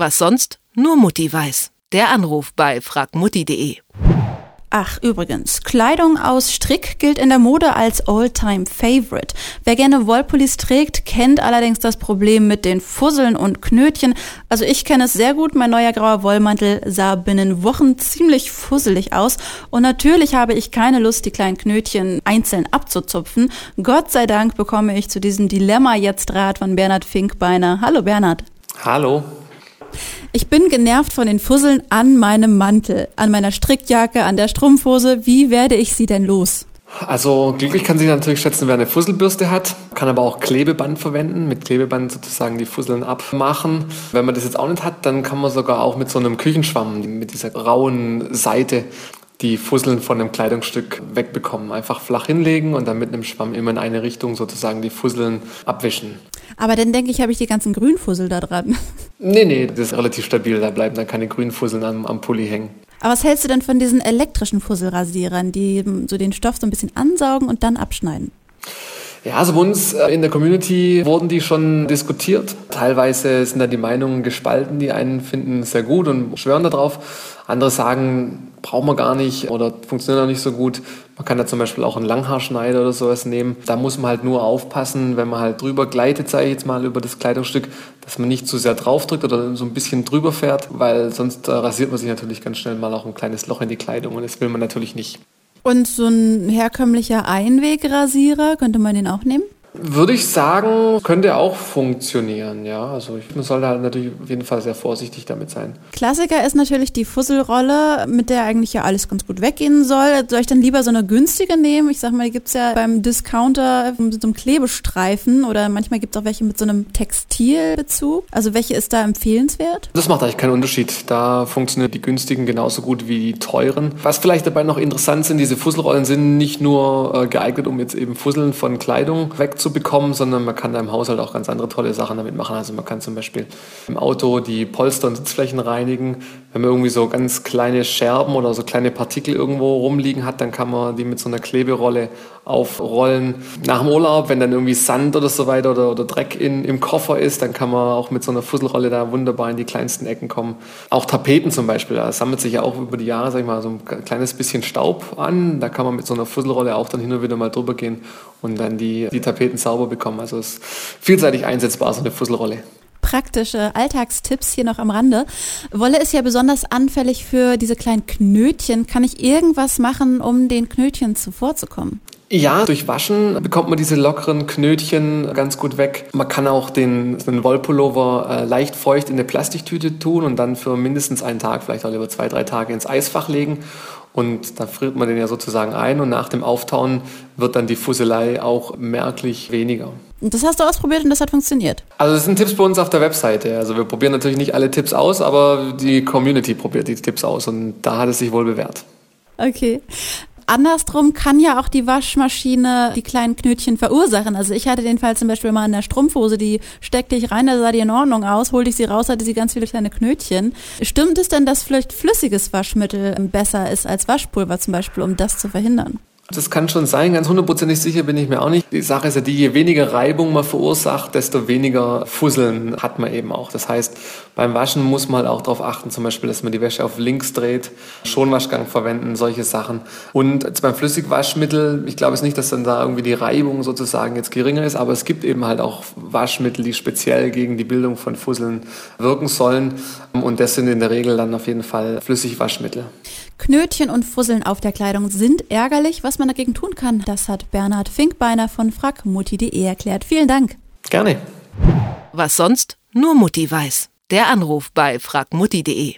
Was sonst nur Mutti weiß. Der Anruf bei fragmutti.de. Ach, übrigens, Kleidung aus Strick gilt in der Mode als All-Time-Favorite. Wer gerne Wollpullis trägt, kennt allerdings das Problem mit den Fusseln und Knötchen. Also ich kenne es sehr gut, mein neuer grauer Wollmantel sah binnen Wochen ziemlich fusselig aus. Und natürlich habe ich keine Lust, die kleinen Knötchen einzeln abzuzupfen. Gott sei Dank bekomme ich zu diesem Dilemma jetzt Rat von Bernhard Finkbeiner. Hallo Bernhard. Hallo. Ich bin genervt von den Fusseln an meinem Mantel, an meiner Strickjacke, an der Strumpfhose. Wie werde ich sie denn los? Also glücklich kann sich natürlich schätzen, wer eine Fusselbürste hat, kann aber auch Klebeband verwenden, mit Klebeband sozusagen die Fusseln abmachen. Wenn man das jetzt auch nicht hat, dann kann man sogar auch mit so einem Küchenschwamm, mit dieser rauen Seite, die Fusseln von einem Kleidungsstück wegbekommen. Einfach flach hinlegen und dann mit einem Schwamm immer in eine Richtung sozusagen die Fusseln abwischen. Aber dann denke ich, habe ich die ganzen Grünfussel da dran. Nee, nee, das ist relativ stabil. Da bleiben dann keine Grünfusseln am, am Pulli hängen. Aber was hältst du denn von diesen elektrischen Fusselrasierern, die so den Stoff so ein bisschen ansaugen und dann abschneiden? Ja, also bei uns äh, in der Community wurden die schon diskutiert. Teilweise sind da die Meinungen gespalten. Die einen finden es sehr gut und schwören darauf. Andere sagen, braucht man gar nicht oder funktioniert auch nicht so gut. Man kann da zum Beispiel auch einen Langhaarschneider oder sowas nehmen. Da muss man halt nur aufpassen, wenn man halt drüber gleitet, sage ich jetzt mal, über das Kleidungsstück, dass man nicht zu sehr draufdrückt oder so ein bisschen drüber fährt, weil sonst äh, rasiert man sich natürlich ganz schnell mal auch ein kleines Loch in die Kleidung und das will man natürlich nicht. Und so ein herkömmlicher Einwegrasierer, könnte man den auch nehmen? Würde ich sagen, könnte auch funktionieren, ja. Also ich, man sollte halt natürlich auf jeden Fall sehr vorsichtig damit sein. Klassiker ist natürlich die Fusselrolle, mit der eigentlich ja alles ganz gut weggehen soll. Soll ich dann lieber so eine günstige nehmen? Ich sag mal, die gibt's ja beim Discounter mit so einem Klebestreifen oder manchmal gibt's auch welche mit so einem Textilbezug. Also welche ist da empfehlenswert? Das macht eigentlich keinen Unterschied. Da funktionieren die günstigen genauso gut wie die teuren. Was vielleicht dabei noch interessant sind, diese Fusselrollen sind nicht nur äh, geeignet, um jetzt eben Fusseln von Kleidung wegzunehmen, zu bekommen, sondern man kann da im Haushalt auch ganz andere tolle Sachen damit machen. Also man kann zum Beispiel im Auto die Polster und Sitzflächen reinigen. Wenn man irgendwie so ganz kleine Scherben oder so kleine Partikel irgendwo rumliegen hat, dann kann man die mit so einer Kleberolle aufrollen. Nach dem Urlaub, wenn dann irgendwie Sand oder so weiter oder, oder Dreck in, im Koffer ist, dann kann man auch mit so einer Fusselrolle da wunderbar in die kleinsten Ecken kommen. Auch Tapeten zum Beispiel, da sammelt sich ja auch über die Jahre, sag ich mal, so ein kleines bisschen Staub an. Da kann man mit so einer Fusselrolle auch dann hin und wieder mal drüber gehen und dann die, die Tapeten sauber bekommen. Also es ist vielseitig einsetzbar, so eine Fusselrolle praktische Alltagstipps hier noch am Rande. Wolle ist ja besonders anfällig für diese kleinen Knötchen. Kann ich irgendwas machen, um den Knötchen zuvorzukommen? Ja, durch Waschen bekommt man diese lockeren Knötchen ganz gut weg. Man kann auch den, den Wollpullover äh, leicht feucht in eine Plastiktüte tun und dann für mindestens einen Tag, vielleicht auch über zwei, drei Tage ins Eisfach legen. Und da friert man den ja sozusagen ein und nach dem Auftauen wird dann die Fusselei auch merklich weniger. Und das hast du ausprobiert und das hat funktioniert? Also das sind Tipps bei uns auf der Webseite. Also wir probieren natürlich nicht alle Tipps aus, aber die Community probiert die Tipps aus und da hat es sich wohl bewährt. Okay andersrum kann ja auch die Waschmaschine die kleinen Knötchen verursachen. Also ich hatte den Fall zum Beispiel mal in der Strumpfhose, die steckte ich rein, da sah die in Ordnung aus, holte ich sie raus, hatte sie ganz viele kleine Knötchen. Stimmt es denn, dass vielleicht flüssiges Waschmittel besser ist als Waschpulver zum Beispiel, um das zu verhindern? Das kann schon sein, ganz hundertprozentig sicher bin ich mir auch nicht. Die Sache ist ja die, je weniger Reibung man verursacht, desto weniger Fusseln hat man eben auch. Das heißt, beim Waschen muss man halt auch darauf achten, zum Beispiel, dass man die Wäsche auf links dreht, Schonwaschgang verwenden, solche Sachen. Und jetzt beim Flüssigwaschmittel, ich glaube es nicht, dass dann da irgendwie die Reibung sozusagen jetzt geringer ist, aber es gibt eben halt auch Waschmittel, die speziell gegen die Bildung von Fusseln wirken sollen. Und das sind in der Regel dann auf jeden Fall Flüssigwaschmittel. Knötchen und Fusseln auf der Kleidung sind ärgerlich. Was man dagegen tun kann, das hat Bernhard Finkbeiner von fragmutti.de erklärt. Vielen Dank. Gerne. Was sonst nur Mutti weiß. Der Anruf bei fragmutti.de.